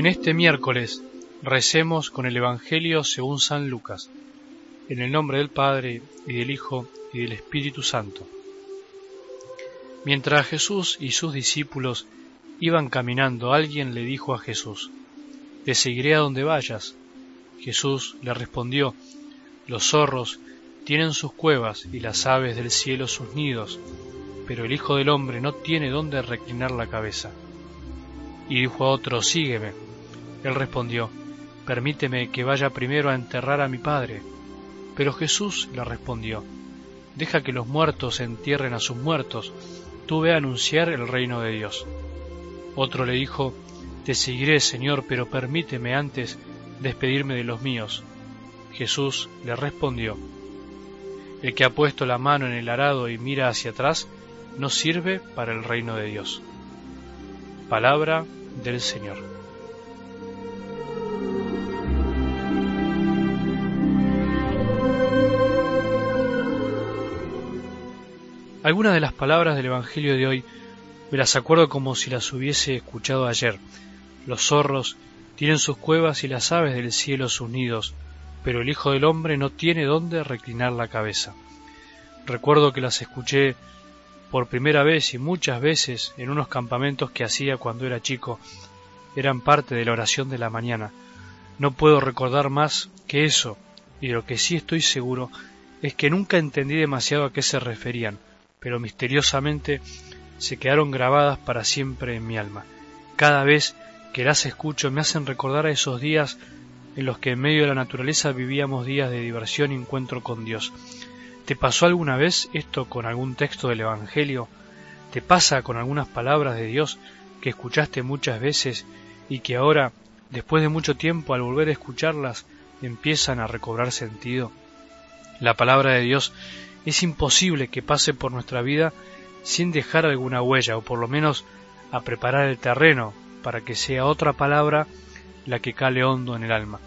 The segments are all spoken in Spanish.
En este miércoles recemos con el Evangelio según San Lucas, en el nombre del Padre y del Hijo y del Espíritu Santo. Mientras Jesús y sus discípulos iban caminando, alguien le dijo a Jesús, Te seguiré a donde vayas. Jesús le respondió, Los zorros tienen sus cuevas y las aves del cielo sus nidos, pero el Hijo del Hombre no tiene dónde reclinar la cabeza. Y dijo a otro, Sígueme. Él respondió, Permíteme que vaya primero a enterrar a mi padre. Pero Jesús le respondió, Deja que los muertos entierren a sus muertos, tú ve a anunciar el reino de Dios. Otro le dijo, Te seguiré, Señor, pero permíteme antes despedirme de los míos. Jesús le respondió, El que ha puesto la mano en el arado y mira hacia atrás, no sirve para el reino de Dios. Palabra del Señor. Algunas de las palabras del Evangelio de hoy me las acuerdo como si las hubiese escuchado ayer. Los zorros tienen sus cuevas y las aves del cielo sus nidos, pero el Hijo del Hombre no tiene dónde reclinar la cabeza. Recuerdo que las escuché por primera vez y muchas veces en unos campamentos que hacía cuando era chico eran parte de la oración de la mañana. No puedo recordar más que eso, y de lo que sí estoy seguro es que nunca entendí demasiado a qué se referían, pero misteriosamente se quedaron grabadas para siempre en mi alma. Cada vez que las escucho me hacen recordar a esos días en los que en medio de la naturaleza vivíamos días de diversión y encuentro con Dios. ¿Te pasó alguna vez esto con algún texto del Evangelio? ¿Te pasa con algunas palabras de Dios que escuchaste muchas veces y que ahora, después de mucho tiempo, al volver a escucharlas, empiezan a recobrar sentido? La palabra de Dios es imposible que pase por nuestra vida sin dejar alguna huella, o por lo menos a preparar el terreno para que sea otra palabra la que cale hondo en el alma.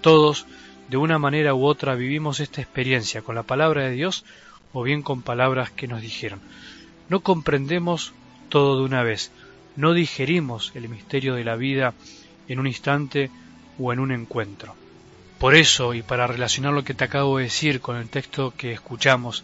Todos, de una manera u otra, vivimos esta experiencia con la palabra de Dios o bien con palabras que nos dijeron. No comprendemos todo de una vez, no digerimos el misterio de la vida en un instante o en un encuentro. Por eso, y para relacionar lo que te acabo de decir con el texto que escuchamos,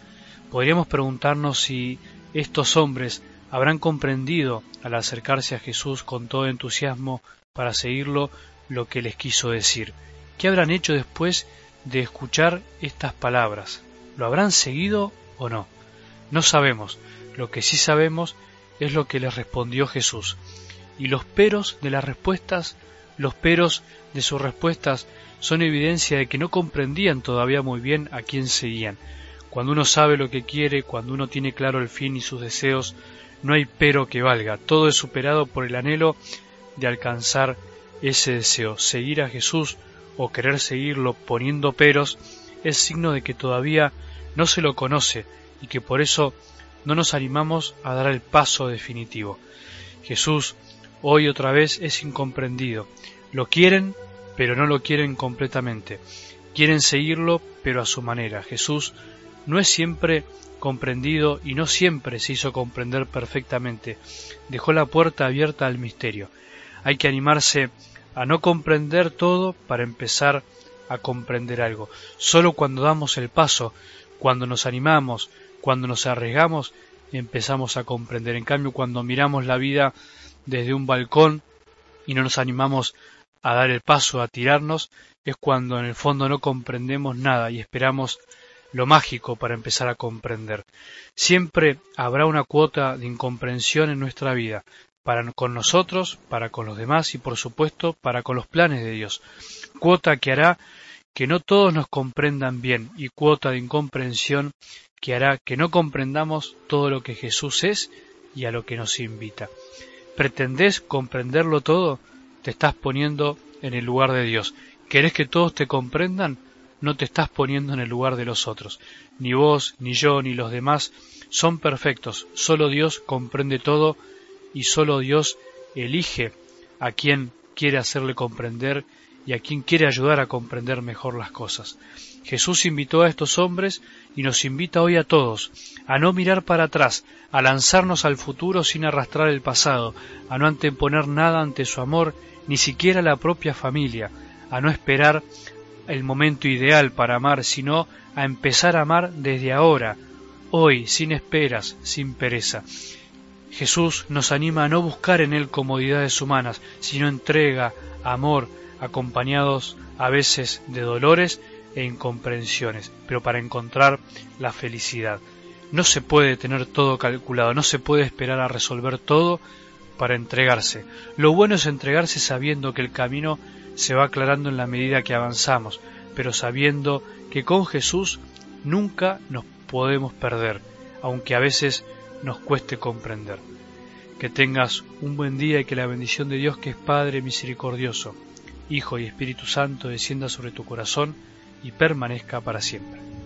podríamos preguntarnos si estos hombres habrán comprendido al acercarse a Jesús con todo entusiasmo para seguirlo lo que les quiso decir. ¿Qué habrán hecho después de escuchar estas palabras? ¿Lo habrán seguido o no? No sabemos. Lo que sí sabemos es lo que les respondió Jesús. Y los peros de las respuestas, los peros de sus respuestas son evidencia de que no comprendían todavía muy bien a quién seguían. Cuando uno sabe lo que quiere, cuando uno tiene claro el fin y sus deseos, no hay pero que valga. Todo es superado por el anhelo de alcanzar ese deseo. Seguir a Jesús o querer seguirlo poniendo peros es signo de que todavía no se lo conoce y que por eso no nos animamos a dar el paso definitivo. Jesús hoy otra vez es incomprendido. Lo quieren, pero no lo quieren completamente. Quieren seguirlo, pero a su manera. Jesús no es siempre comprendido y no siempre se hizo comprender perfectamente. Dejó la puerta abierta al misterio. Hay que animarse a no comprender todo para empezar a comprender algo. Solo cuando damos el paso, cuando nos animamos, cuando nos arriesgamos, empezamos a comprender. En cambio, cuando miramos la vida desde un balcón y no nos animamos a dar el paso, a tirarnos, es cuando en el fondo no comprendemos nada y esperamos lo mágico para empezar a comprender. Siempre habrá una cuota de incomprensión en nuestra vida, para con nosotros, para con los demás y por supuesto para con los planes de Dios. Cuota que hará que no todos nos comprendan bien y cuota de incomprensión que hará que no comprendamos todo lo que Jesús es y a lo que nos invita. ¿Pretendés comprenderlo todo? Te estás poniendo en el lugar de Dios. ¿Querés que todos te comprendan? no te estás poniendo en el lugar de los otros. Ni vos, ni yo, ni los demás son perfectos. Solo Dios comprende todo y solo Dios elige a quien quiere hacerle comprender y a quien quiere ayudar a comprender mejor las cosas. Jesús invitó a estos hombres y nos invita hoy a todos a no mirar para atrás, a lanzarnos al futuro sin arrastrar el pasado, a no anteponer nada ante su amor ni siquiera la propia familia, a no esperar el momento ideal para amar, sino a empezar a amar desde ahora, hoy, sin esperas, sin pereza. Jesús nos anima a no buscar en Él comodidades humanas, sino entrega, amor, acompañados a veces de dolores e incomprensiones, pero para encontrar la felicidad. No se puede tener todo calculado, no se puede esperar a resolver todo para entregarse. Lo bueno es entregarse sabiendo que el camino se va aclarando en la medida que avanzamos, pero sabiendo que con Jesús nunca nos podemos perder, aunque a veces nos cueste comprender. Que tengas un buen día y que la bendición de Dios, que es Padre misericordioso, Hijo y Espíritu Santo, descienda sobre tu corazón y permanezca para siempre.